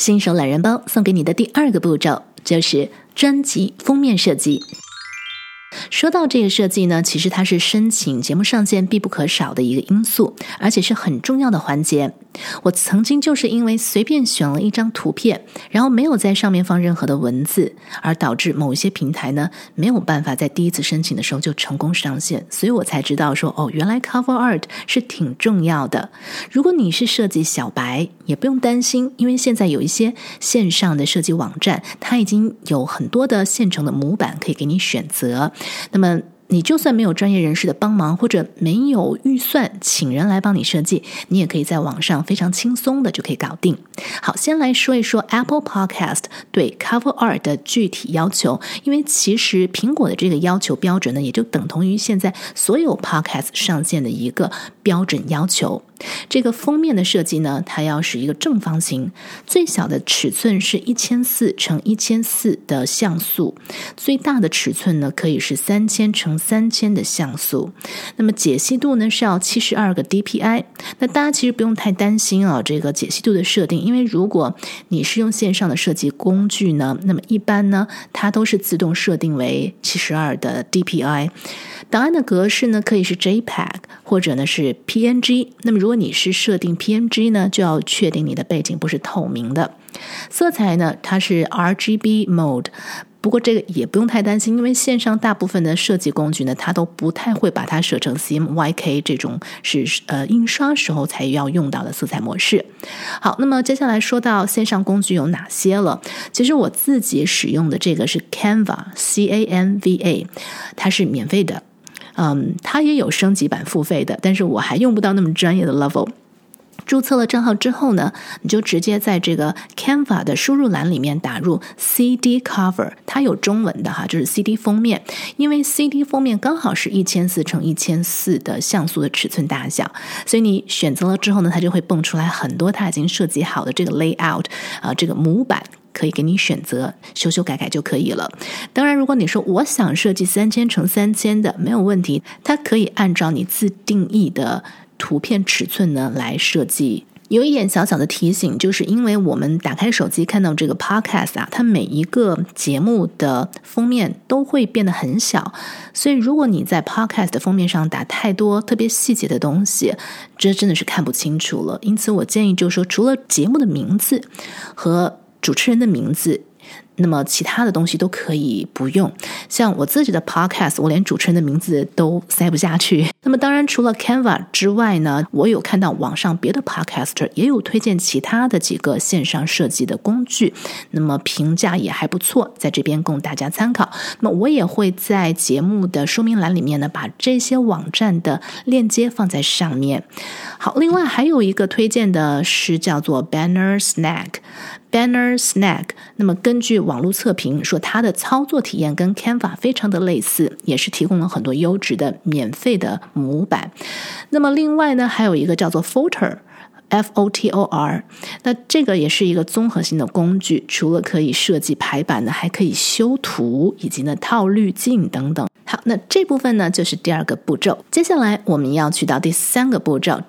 新手懒人包送给你的第二个步骤就是专辑封面设计。说到这个设计呢，其实它是申请节目上线必不可少的一个因素，而且是很重要的环节。我曾经就是因为随便选了一张图片，然后没有在上面放任何的文字，而导致某一些平台呢没有办法在第一次申请的时候就成功上线，所以我才知道说哦，原来 cover art 是挺重要的。如果你是设计小白，也不用担心，因为现在有一些线上的设计网站，它已经有很多的现成的模板可以给你选择。那么，你就算没有专业人士的帮忙，或者没有预算请人来帮你设计，你也可以在网上非常轻松的就可以搞定。好，先来说一说 Apple Podcast 对 Cover Art 的具体要求，因为其实苹果的这个要求标准呢，也就等同于现在所有 Podcast 上线的一个标准要求。这个封面的设计呢，它要是一个正方形，最小的尺寸是一千四乘一千四的像素，最大的尺寸呢可以是三千乘三千的像素。那么解析度呢是要七十二个 DPI。那大家其实不用太担心啊，这个解析度的设定，因为如果你是用线上的设计工具呢，那么一般呢它都是自动设定为七十二的 DPI。档案的格式呢可以是 JPEG 或者呢是 PNG。那么如如果你是设定 PNG 呢，就要确定你的背景不是透明的。色彩呢，它是 RGB mode。不过这个也不用太担心，因为线上大部分的设计工具呢，它都不太会把它设成 CMYK 这种是呃印刷时候才要用到的色彩模式。好，那么接下来说到线上工具有哪些了？其实我自己使用的这个是 Canva，C A N V A，它是免费的。嗯，它也有升级版付费的，但是我还用不到那么专业的 level。注册了账号之后呢，你就直接在这个 Canva 的输入栏里面打入 CD cover，它有中文的哈，就是 CD 封面。因为 CD 封面刚好是一千四乘一千四的像素的尺寸大小，所以你选择了之后呢，它就会蹦出来很多它已经设计好的这个 layout 啊，这个模板。可以给你选择修修改改就可以了。当然，如果你说我想设计三千乘三千的，没有问题，它可以按照你自定义的图片尺寸呢来设计。有一点小小的提醒，就是因为我们打开手机看到这个 podcast 啊，它每一个节目的封面都会变得很小，所以如果你在 podcast 的封面上打太多特别细节的东西，这真的是看不清楚了。因此，我建议就是说，除了节目的名字和主持人的名字，那么其他的东西都可以不用。像我自己的 podcast，我连主持人的名字都塞不下去。那么当然，除了 Canva 之外呢，我有看到网上别的 podcaster 也有推荐其他的几个线上设计的工具，那么评价也还不错，在这边供大家参考。那么我也会在节目的说明栏里面呢，把这些网站的链接放在上面。好，另外还有一个推荐的是叫做 Banner Snack。Banner Snack，那么根据网络测评说，它的操作体验跟 Canva 非常的类似，也是提供了很多优质的免费的模板。那么另外呢，还有一个叫做 Footer，F O T O R，那这个也是一个综合性的工具，除了可以设计排版呢，还可以修图以及呢套滤镜等等。好，那这部分呢就是第二个步骤，接下来我们要去到第三个步骤。